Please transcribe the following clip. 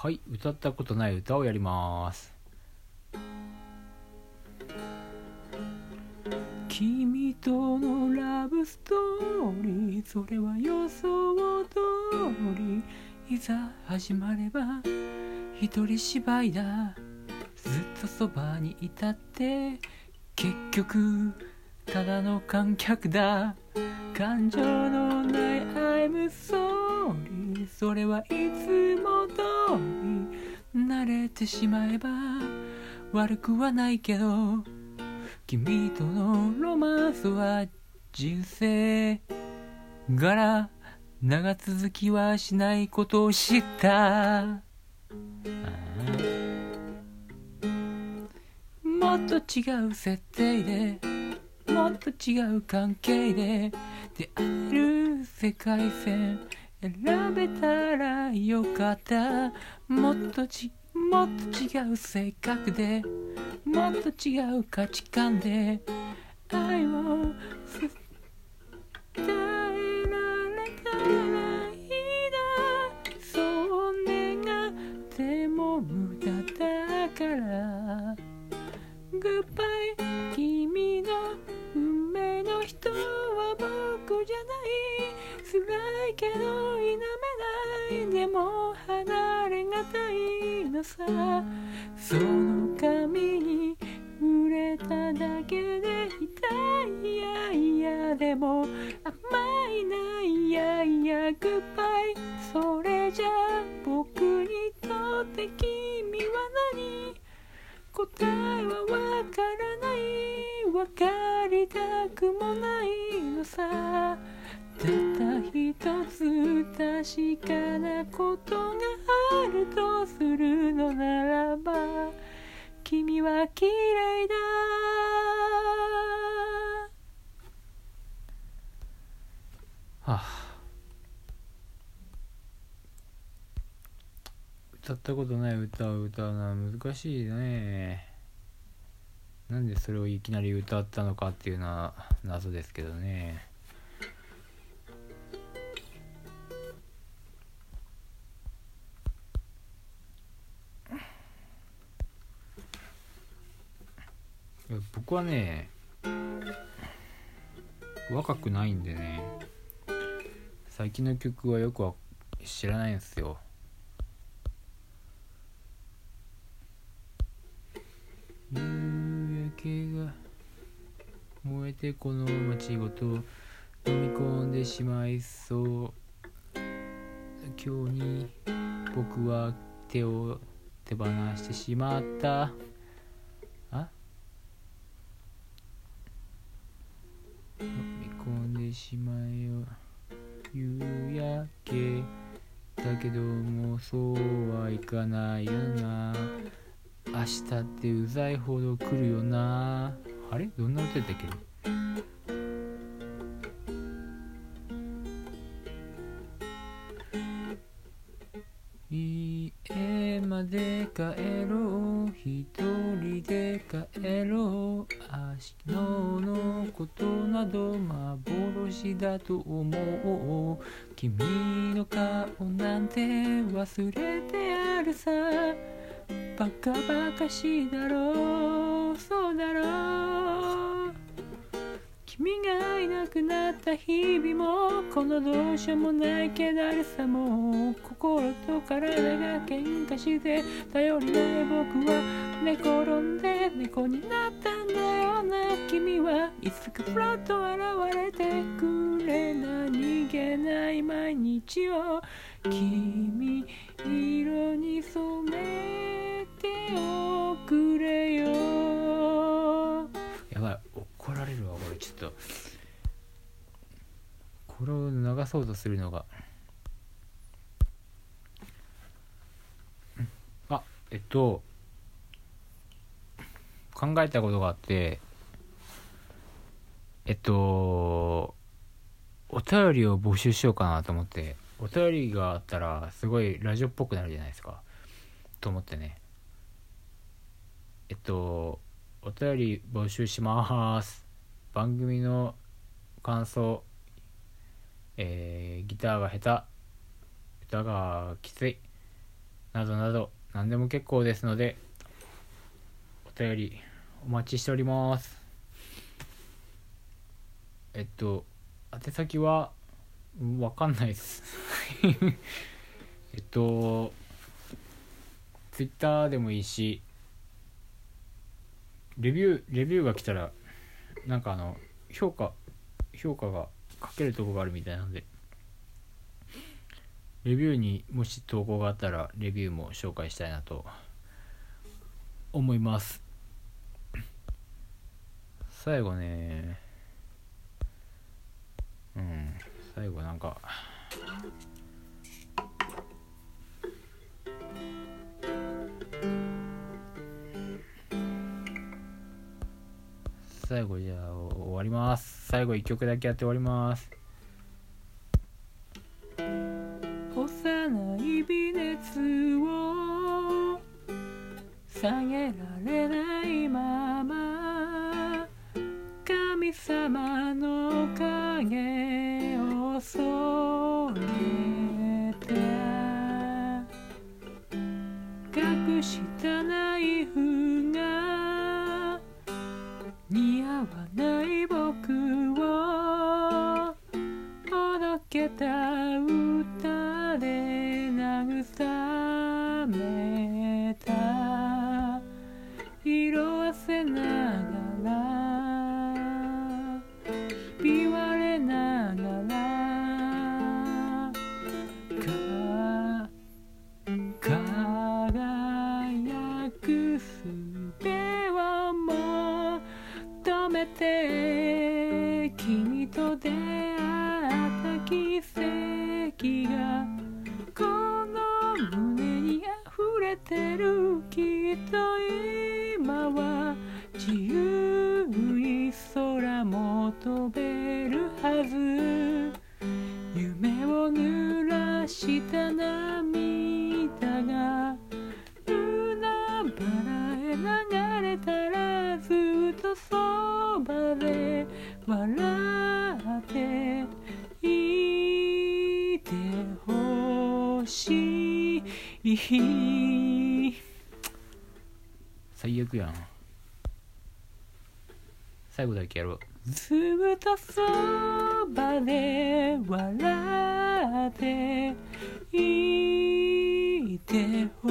はい歌ったことない歌をやります。君とのラブストーリーそれは予想通りいざ始まれば一人芝居だ。ずっとそばにいたって結局ただの観客だ。感情のない I'm sorry それはいつ慣れてしまえば悪くはないけど君とのロマンスは人生柄長続きはしないことを知ったもっと違う設定でもっと違う関係で出会える世界線選べたらよかった。もっとちもっと違う性格でもっと違う価値観で愛を伝えられたらいいな。そう願っても無駄だから。グッバイ。君の運命の人は僕じゃない。辛いけど否めないでも離れがたいのさ。その髪に触れただけで痛いやいやでも甘いないやいやグッバイ。それじゃ僕にとって君は何？答えはわからない。わかりたくもないのさ。たった一つ確かなことがあるとするのならば君は綺麗だ。はあ。歌ったことない歌を歌うのは難しいね。なんでそれをいきなり歌ったのかっていうのは謎ですけどね。僕はね若くないんでね最近の曲はよくは知らないんですよ。夕焼けが燃えてこの街ごと飲み込んでしまいそう。今日に僕は手を手放してしまった。夕焼けだけどもうそうはいかないよな。明日ってうざいほど来るよな。あれ？どんな歌だったっけ？家まで帰ろう。一人で帰ろう。明日のことなどまぼ幻だと思う。君の顔なんて忘れてあるさ。バカバカしいだろう。そうだろう。君がいなくなった日々もこのどうしようもない気だるさも心と体が喧嘩して頼りない僕は寝転んで猫になったんだよな君はいつかふらっと現れてくれ何気ない毎日を君色に染めこれを流そうとするのが。あえっと考えたことがあってえっとお便りを募集しようかなと思ってお便りがあったらすごいラジオっぽくなるじゃないですか。と思ってね。えっとお便り募集します。番組の感想えーギターが下手歌がきついなどなど何でも結構ですのでお便りお待ちしております。えっと宛先はわかんないです。えっとツイッターでもいいしレビューレビューが来たらなんかあの評価評価が書けるとこがあるみたいなんで。レビューにもし投稿があったらレビューも紹介したいなと思います。最後ね。うん。最後なんか。最後じゃあ終わります。最後1曲だけやって終わります。幼い微熱を下げられないまま神様の影を恐れた隠した歌で慰めた。色あせなが跡がこの胸に溢れてる。きっと今は自由に空も飛べるはず。夢を濡らした涙が海原へ流れたらずっとそばで笑っしい。最悪やん最後だけやろ。うずっとそばで笑っていてほ